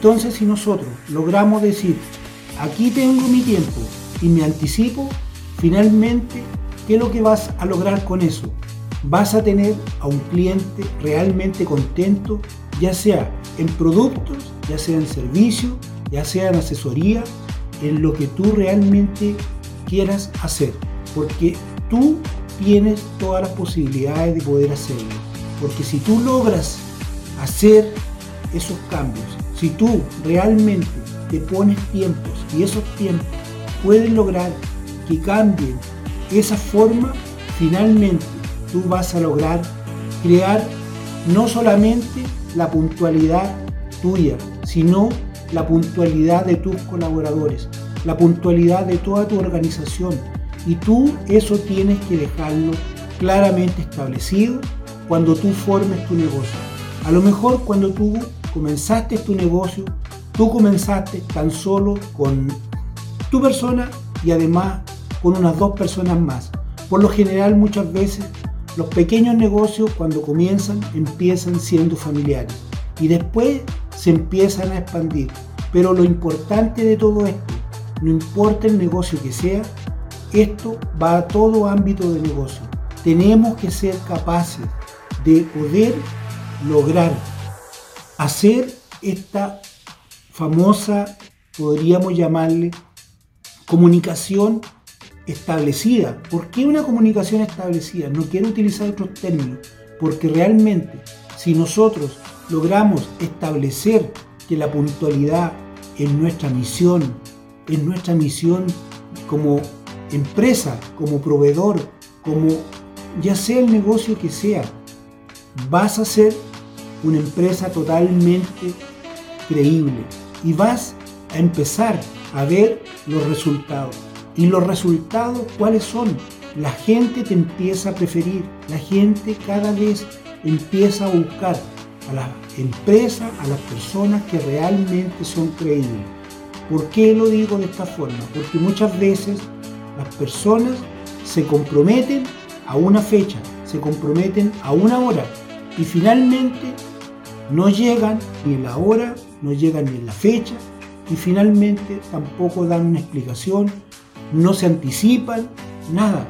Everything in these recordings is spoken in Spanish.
Entonces si nosotros logramos decir, aquí tengo mi tiempo y me anticipo, finalmente, ¿qué es lo que vas a lograr con eso? Vas a tener a un cliente realmente contento, ya sea en productos, ya sea en servicio, ya sea en asesoría, en lo que tú realmente quieras hacer. Porque tú tienes todas las posibilidades de poder hacerlo. Porque si tú logras hacer esos cambios, si tú realmente te pones tiempos y esos tiempos pueden lograr que cambien esa forma, finalmente tú vas a lograr crear no solamente la puntualidad tuya, sino la puntualidad de tus colaboradores, la puntualidad de toda tu organización. Y tú eso tienes que dejarlo claramente establecido cuando tú formes tu negocio. A lo mejor cuando tú comenzaste tu negocio, tú comenzaste tan solo con tu persona y además con unas dos personas más. Por lo general muchas veces los pequeños negocios cuando comienzan empiezan siendo familiares y después se empiezan a expandir. Pero lo importante de todo esto, no importa el negocio que sea, esto va a todo ámbito de negocio. Tenemos que ser capaces de poder lograr hacer esta famosa, podríamos llamarle, comunicación establecida. ¿Por qué una comunicación establecida? No quiero utilizar otros términos, porque realmente si nosotros logramos establecer que la puntualidad es nuestra misión, es nuestra misión como empresa, como proveedor, como ya sea el negocio que sea, vas a ser una empresa totalmente creíble y vas a empezar a ver los resultados. ¿Y los resultados cuáles son? La gente te empieza a preferir, la gente cada vez empieza a buscar a las empresas, a las personas que realmente son creíbles. ¿Por qué lo digo de esta forma? Porque muchas veces las personas se comprometen a una fecha, se comprometen a una hora y finalmente no llegan ni en la hora, no llegan ni en la fecha y finalmente tampoco dan una explicación, no se anticipan, nada.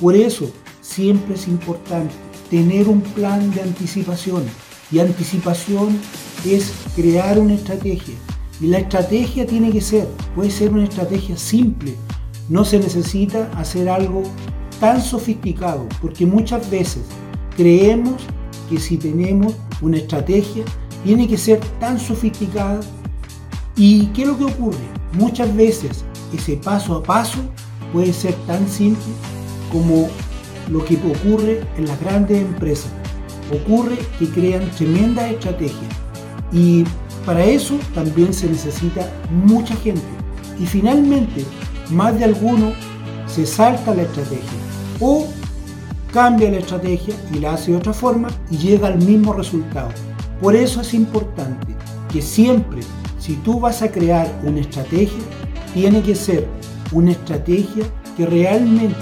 Por eso siempre es importante tener un plan de anticipación y anticipación es crear una estrategia. Y la estrategia tiene que ser, puede ser una estrategia simple. No se necesita hacer algo tan sofisticado, porque muchas veces creemos que si tenemos una estrategia, tiene que ser tan sofisticada. ¿Y qué es lo que ocurre? Muchas veces ese paso a paso puede ser tan simple como lo que ocurre en las grandes empresas ocurre que crean tremendas estrategias y para eso también se necesita mucha gente. Y finalmente, más de alguno se salta la estrategia o cambia la estrategia y la hace de otra forma y llega al mismo resultado. Por eso es importante que siempre, si tú vas a crear una estrategia, tiene que ser una estrategia que realmente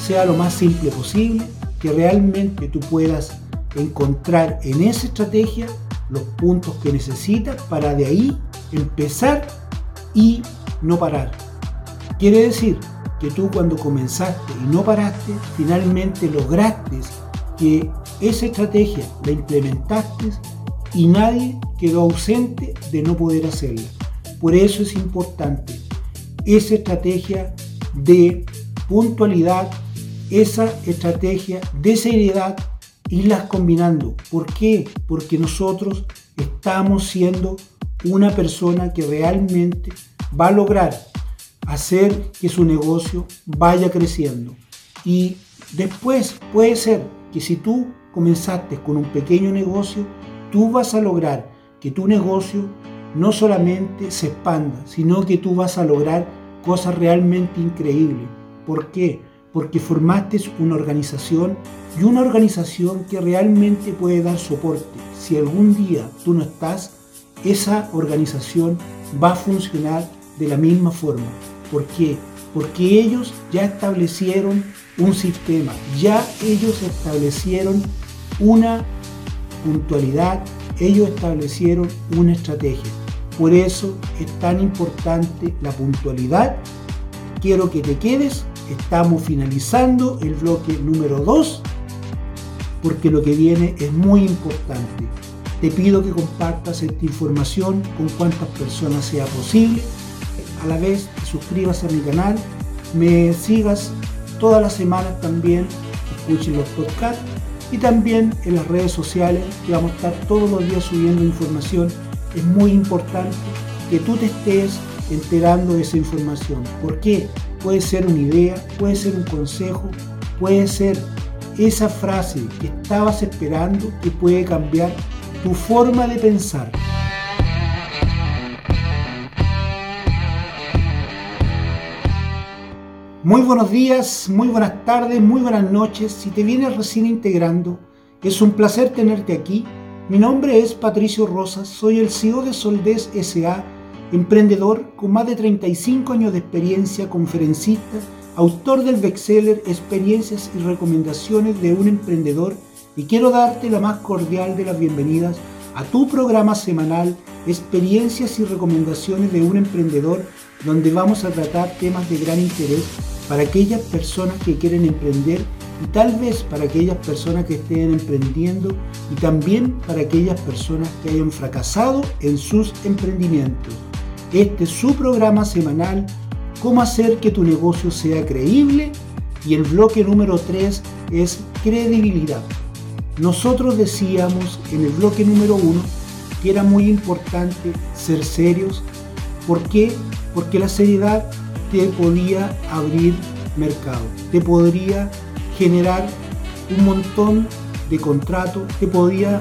sea lo más simple posible, que realmente tú puedas encontrar en esa estrategia los puntos que necesitas para de ahí empezar y no parar. Quiere decir que tú cuando comenzaste y no paraste, finalmente lograste que esa estrategia la implementaste y nadie quedó ausente de no poder hacerla. Por eso es importante esa estrategia de puntualidad, esa estrategia de seriedad irlas combinando. ¿Por qué? Porque nosotros estamos siendo una persona que realmente va a lograr hacer que su negocio vaya creciendo. Y después puede ser que si tú comenzaste con un pequeño negocio, tú vas a lograr que tu negocio no solamente se expanda, sino que tú vas a lograr cosas realmente increíbles. ¿Por qué? Porque formaste una organización y una organización que realmente puede dar soporte. Si algún día tú no estás, esa organización va a funcionar de la misma forma. ¿Por qué? Porque ellos ya establecieron un sistema, ya ellos establecieron una puntualidad, ellos establecieron una estrategia. Por eso es tan importante la puntualidad. Quiero que te quedes. Estamos finalizando el bloque número 2 porque lo que viene es muy importante. Te pido que compartas esta información con cuantas personas sea posible. A la vez te suscribas a mi canal, me sigas todas las semanas también, escuchen los podcasts y también en las redes sociales que vamos a estar todos los días subiendo información. Es muy importante que tú te estés enterando de esa información. ¿Por qué? Puede ser una idea, puede ser un consejo, puede ser esa frase que estabas esperando que puede cambiar tu forma de pensar. Muy buenos días, muy buenas tardes, muy buenas noches. Si te vienes recién integrando, es un placer tenerte aquí. Mi nombre es Patricio Rosas, soy el CEO de Soldes SA, emprendedor con más de 35 años de experiencia, conferencista autor del bestseller Experiencias y Recomendaciones de un Emprendedor, y quiero darte la más cordial de las bienvenidas a tu programa semanal Experiencias y Recomendaciones de un Emprendedor, donde vamos a tratar temas de gran interés para aquellas personas que quieren emprender y tal vez para aquellas personas que estén emprendiendo y también para aquellas personas que hayan fracasado en sus emprendimientos. Este es su programa semanal cómo hacer que tu negocio sea creíble y el bloque número 3 es credibilidad. Nosotros decíamos en el bloque número 1 que era muy importante ser serios. ¿Por qué? Porque la seriedad te podía abrir mercado, te podría generar un montón de contratos, te podía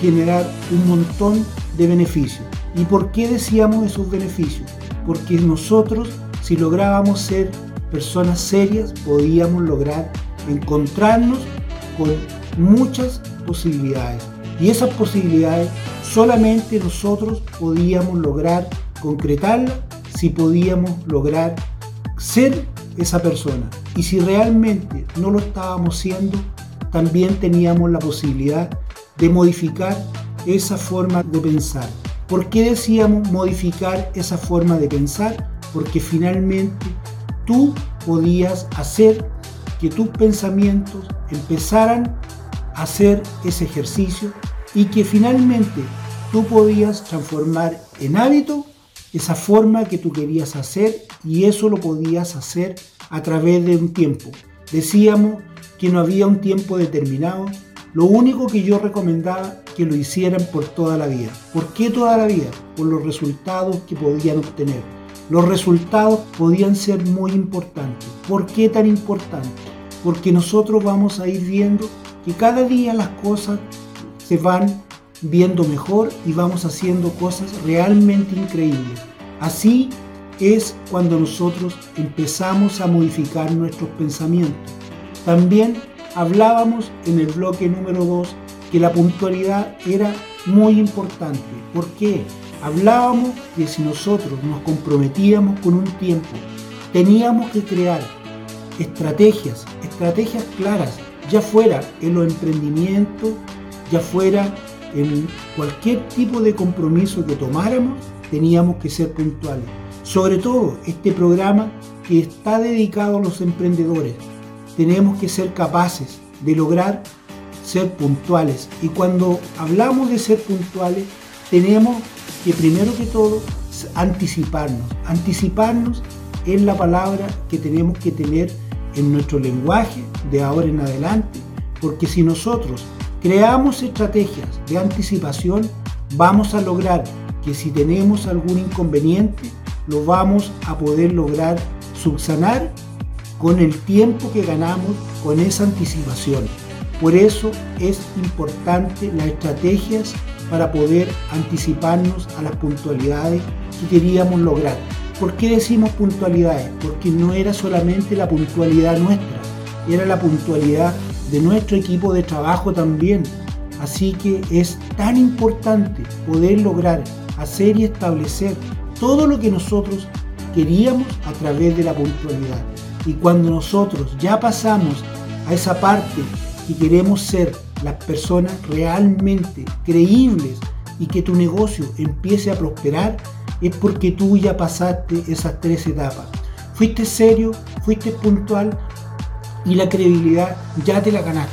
generar un montón de beneficios. ¿Y por qué decíamos esos beneficios? Porque nosotros si lográbamos ser personas serias, podíamos lograr encontrarnos con muchas posibilidades. Y esas posibilidades solamente nosotros podíamos lograr concretarlas si podíamos lograr ser esa persona. Y si realmente no lo estábamos siendo, también teníamos la posibilidad de modificar esa forma de pensar. ¿Por qué decíamos modificar esa forma de pensar? porque finalmente tú podías hacer que tus pensamientos empezaran a hacer ese ejercicio y que finalmente tú podías transformar en hábito esa forma que tú querías hacer y eso lo podías hacer a través de un tiempo. Decíamos que no había un tiempo determinado, lo único que yo recomendaba que lo hicieran por toda la vida. ¿Por qué toda la vida? Por los resultados que podían obtener. Los resultados podían ser muy importantes. ¿Por qué tan importante? Porque nosotros vamos a ir viendo que cada día las cosas se van viendo mejor y vamos haciendo cosas realmente increíbles. Así es cuando nosotros empezamos a modificar nuestros pensamientos. También hablábamos en el bloque número 2 que la puntualidad era muy importante. ¿Por qué? Hablábamos que si nosotros nos comprometíamos con un tiempo, teníamos que crear estrategias, estrategias claras, ya fuera en los emprendimientos, ya fuera en cualquier tipo de compromiso que tomáramos, teníamos que ser puntuales. Sobre todo este programa que está dedicado a los emprendedores, tenemos que ser capaces de lograr ser puntuales. Y cuando hablamos de ser puntuales, tenemos que primero que todo anticiparnos. Anticiparnos es la palabra que tenemos que tener en nuestro lenguaje de ahora en adelante, porque si nosotros creamos estrategias de anticipación, vamos a lograr que si tenemos algún inconveniente, lo vamos a poder lograr subsanar con el tiempo que ganamos con esa anticipación. Por eso es importante las estrategias para poder anticiparnos a las puntualidades que queríamos lograr. ¿Por qué decimos puntualidades? Porque no era solamente la puntualidad nuestra, era la puntualidad de nuestro equipo de trabajo también. Así que es tan importante poder lograr hacer y establecer todo lo que nosotros queríamos a través de la puntualidad. Y cuando nosotros ya pasamos a esa parte y queremos ser las personas realmente creíbles y que tu negocio empiece a prosperar, es porque tú ya pasaste esas tres etapas. Fuiste serio, fuiste puntual y la credibilidad ya te la ganaste.